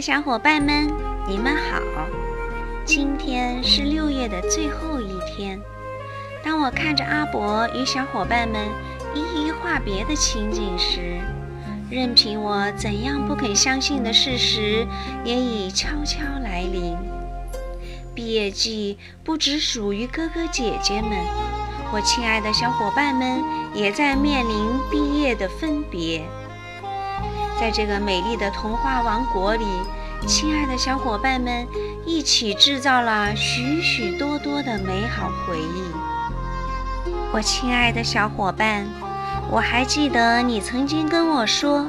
小伙伴们，你们好！今天是六月的最后一天。当我看着阿伯与小伙伴们一一话别的情景时，任凭我怎样不肯相信的事实，也已悄悄来临。毕业季不只属于哥哥姐姐们，我亲爱的小伙伴们也在面临毕业的分别。在这个美丽的童话王国里，亲爱的小伙伴们一起制造了许许多多的美好回忆。我亲爱的小伙伴，我还记得你曾经跟我说：“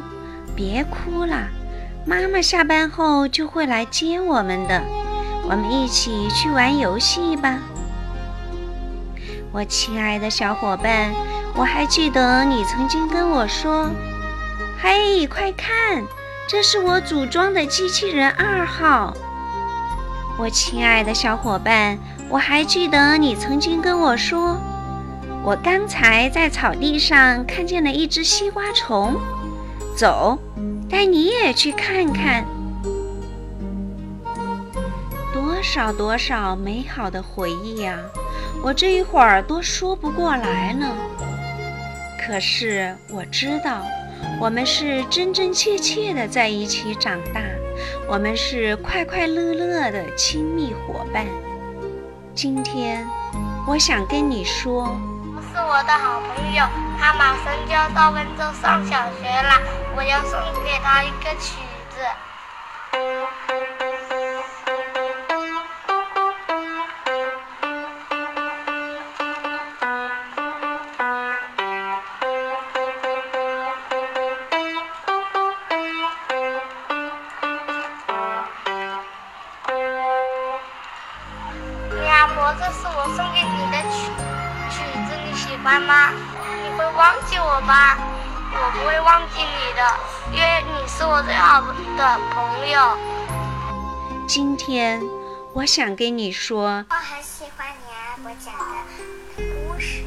别哭了，妈妈下班后就会来接我们的，我们一起去玩游戏吧。”我亲爱的小伙伴，我还记得你曾经跟我说。嘿，快看，这是我组装的机器人二号。我亲爱的小伙伴，我还记得你曾经跟我说，我刚才在草地上看见了一只西瓜虫。走，带你也去看看。多少多少美好的回忆呀！我这一会儿都说不过来了。可是我知道。我们是真真切切的在一起长大，我们是快快乐乐的亲密伙伴。今天，我想跟你说，是我的好朋友，他马上就要到温州上小学了，我要送给他一个曲你喜欢吗？你会忘记我吧？我不会忘记你的，因为你是我最好的朋友。今天我想跟你说，我很喜欢你阿伯讲的故事，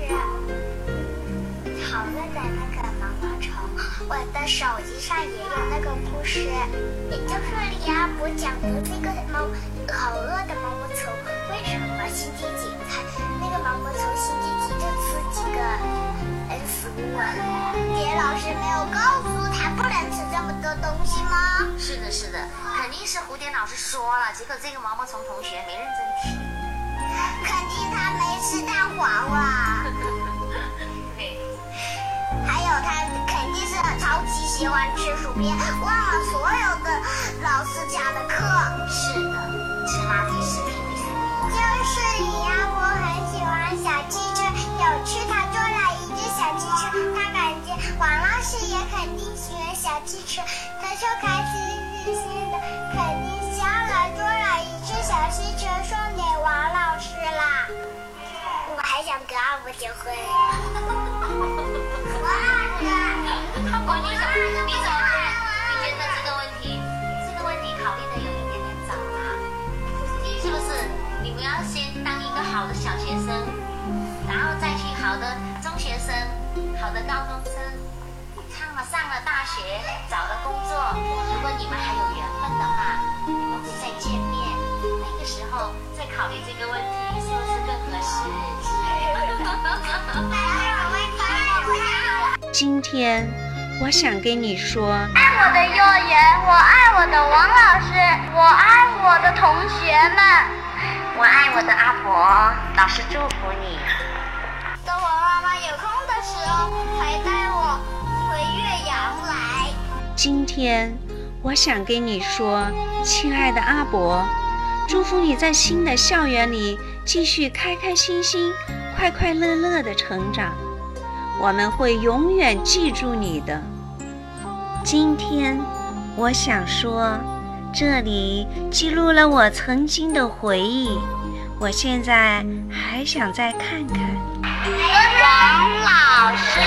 好饿的那个毛毛虫，我的手机上也有那个故事，也就是李阿伯讲的那个毛好饿的毛毛虫。为什么星期几告诉他不能吃这么多东西吗？是的，是的，肯定是蝴蝶老师说了，结果这个毛毛虫同学没认真听。肯定他没吃蛋黄了。对，还有他肯定是超级喜欢吃薯片，忘了所有的老师讲的课。是他就开始心的，肯定下来做了一只小汽车送给王老师啦。我还想跟阿伯结婚。王老师，么看？你觉得这个问题，这个问题考虑的有一点点早了，是不是？你们要先当一个好的小学生，然后再去好的中学生、好的高中生，上了上了大学，找了工作。如果你们还有缘分的话，你们会再见面。那个时候再考虑这个问题，是不是更合适？今天我想跟你说，爱我的幼儿园，我爱我的王老师，我爱我的同学们。我爱我的阿婆，老师祝福你。等我妈妈有空的时候，回岳阳来。今天我想跟你说，亲爱的阿伯，祝福你在新的校园里继续开开心心、快快乐乐的成长。我们会永远记住你的。今天我想说。这里记录了我曾经的回忆，我现在还想再看看。王老师，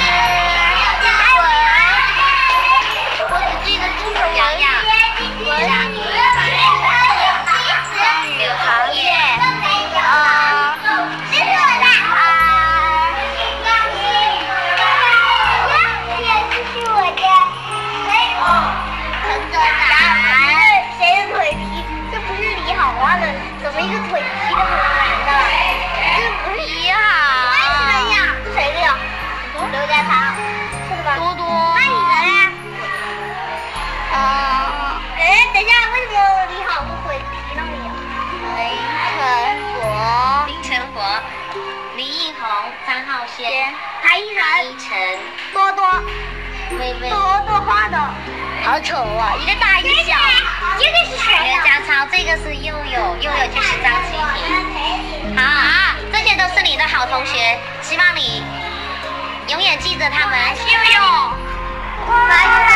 三号仙，还一，晨，多多，妹妹，多多画的，好丑啊，一个大一个小，这个是谁呀、啊？超，这个是佑佑，佑佑就是张欣婷。好、这些都是你的好同学，希望你永远记着他们。佑佑，来。